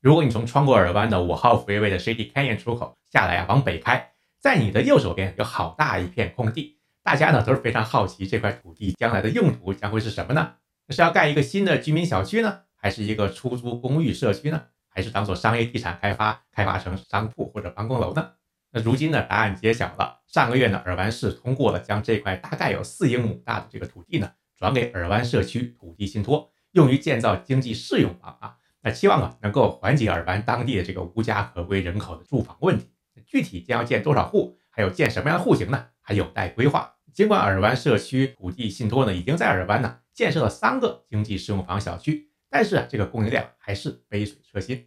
如果你从穿过尔湾的五号 freeway 的 Shady Canyon 出口下来啊，往北开，在你的右手边有好大一片空地，大家呢都是非常好奇这块土地将来的用途将会是什么呢？是要盖一个新的居民小区呢，还是一个出租公寓社区呢？还是当做商业地产开发，开发成商铺或者办公楼呢？那如今呢，答案揭晓了。上个月呢，尔湾市通过了将这块大概有四英亩大的这个土地呢，转给尔湾社区土地信托，用于建造经济适用房啊。那期望啊，能够缓解尔湾当地的这个无家可归人口的住房问题。具体将要建多少户，还有建什么样的户型呢？还有待规划。尽管尔湾社区土地信托呢，已经在尔湾呢建设了三个经济适用房小区，但是啊，这个供应量还是杯水车薪。